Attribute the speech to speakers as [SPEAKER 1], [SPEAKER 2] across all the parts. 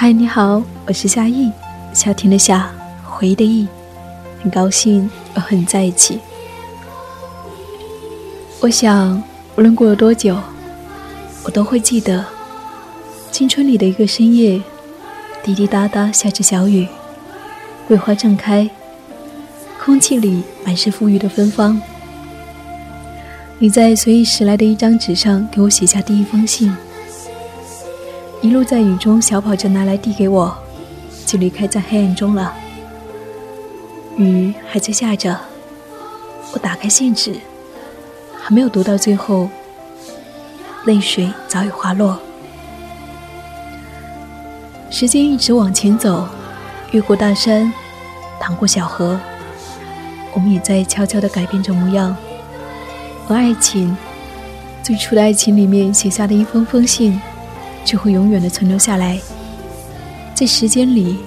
[SPEAKER 1] 嗨，你好，我是夏意，夏天的夏，回忆的忆，很高兴我和你在一起。我想，无论过了多久，我都会记得青春里的一个深夜，滴滴答答下着小雨，桂花正开，空气里满是馥郁的芬芳。你在随意拾来的一张纸上给我写下第一封信。一路在雨中小跑着拿来递给我，就离开在黑暗中了。雨还在下着，我打开信纸，还没有读到最后，泪水早已滑落。时间一直往前走，越过大山，淌过小河，我们也在悄悄地改变着模样。而爱情，最初的爱情里面写下的一封封信。就会永远的存留下来，在时间里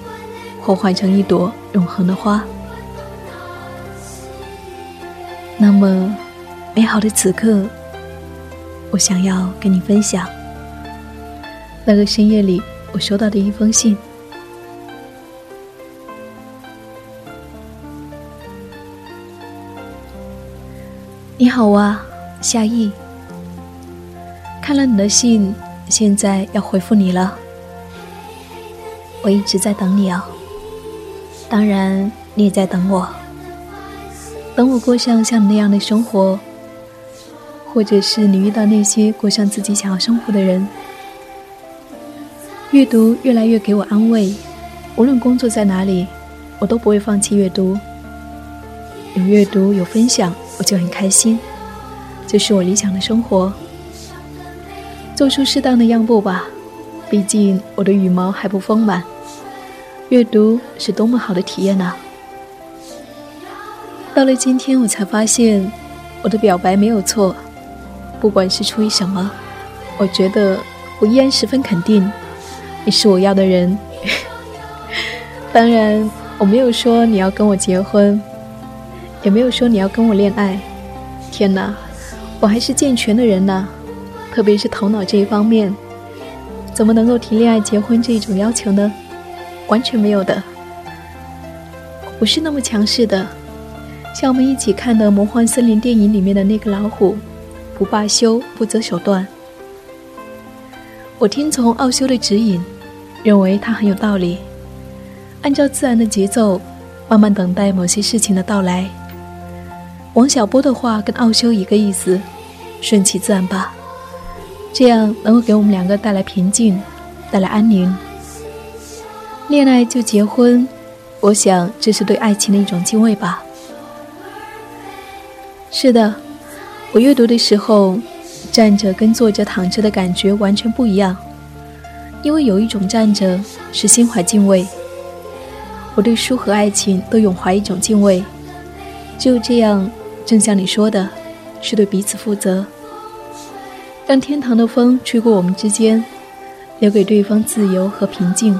[SPEAKER 1] 幻化成一朵永恒的花。那么美好的此刻，我想要跟你分享那个深夜里我收到的一封信。你好啊，夏意，看了你的信。现在要回复你了，我一直在等你哦。当然，你也在等我，等我过上像你那样的生活，或者是你遇到那些过上自己想要生活的人。阅读越来越给我安慰，无论工作在哪里，我都不会放弃阅读。有阅读，有分享，我就很开心，这是我理想的生活。做出适当的让步吧，毕竟我的羽毛还不丰满。阅读是多么好的体验啊！到了今天，我才发现我的表白没有错。不管是出于什么，我觉得我依然十分肯定，你是我要的人。当然，我没有说你要跟我结婚，也没有说你要跟我恋爱。天哪，我还是健全的人呢。特别是头脑这一方面，怎么能够提恋爱、结婚这一种要求呢？完全没有的，不是那么强势的。像我们一起看的《魔幻森林》电影里面的那个老虎，不罢休、不择手段。我听从奥修的指引，认为他很有道理，按照自然的节奏，慢慢等待某些事情的到来。王小波的话跟奥修一个意思，顺其自然吧。这样能够给我们两个带来平静，带来安宁。恋爱就结婚，我想这是对爱情的一种敬畏吧。是的，我阅读的时候，站着跟坐着、躺着的感觉完全不一样。因为有一种站着是心怀敬畏，我对书和爱情都永怀一种敬畏。只有这样，正像你说的，是对彼此负责。让天堂的风吹过我们之间，留给对方自由和平静。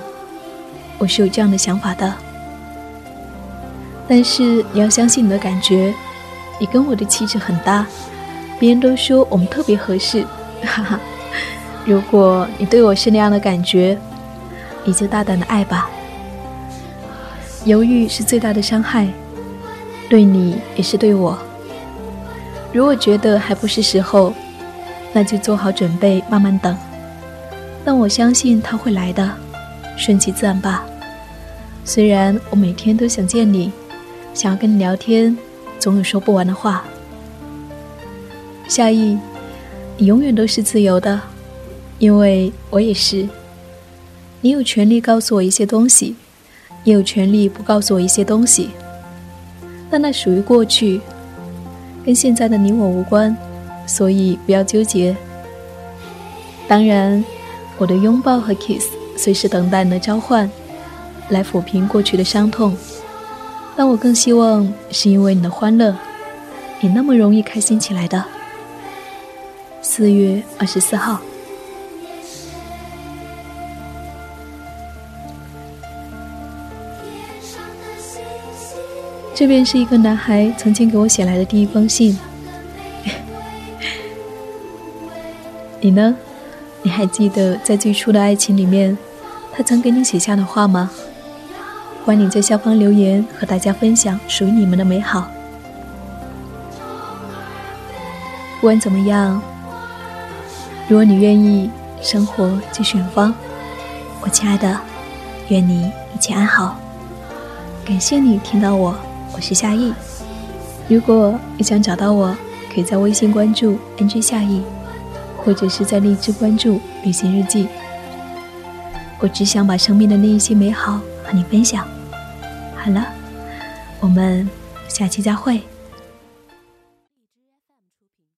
[SPEAKER 1] 我是有这样的想法的。但是你要相信你的感觉，你跟我的气质很搭，别人都说我们特别合适。哈哈，如果你对我是那样的感觉，你就大胆的爱吧。犹豫是最大的伤害，对你也是对我。如果觉得还不是时候，那就做好准备，慢慢等。但我相信他会来的，顺其自然吧。虽然我每天都想见你，想要跟你聊天，总有说不完的话。夏意，你永远都是自由的，因为我也是。你有权利告诉我一些东西，也有权利不告诉我一些东西。但那属于过去，跟现在的你我无关。所以不要纠结。当然，我的拥抱和 kiss 随时等待你的召唤，来抚平过去的伤痛。但我更希望是因为你的欢乐，你那么容易开心起来的。四月二十四号，这便是一个男孩曾经给我写来的第一封信。你呢？你还记得在最初的爱情里面，他曾给你写下的话吗？欢迎在下方留言，和大家分享属于你们的美好。不管怎么样，如果你愿意，生活继续远方。我亲爱的，愿你一切安好。感谢你听到我，我是夏意。如果你想找到我，可以在微信关注 “nj 夏意”，或者是在荔枝关注“旅行日记”。我只想把生命的那一些美好和你分享。好了，我们下期再会。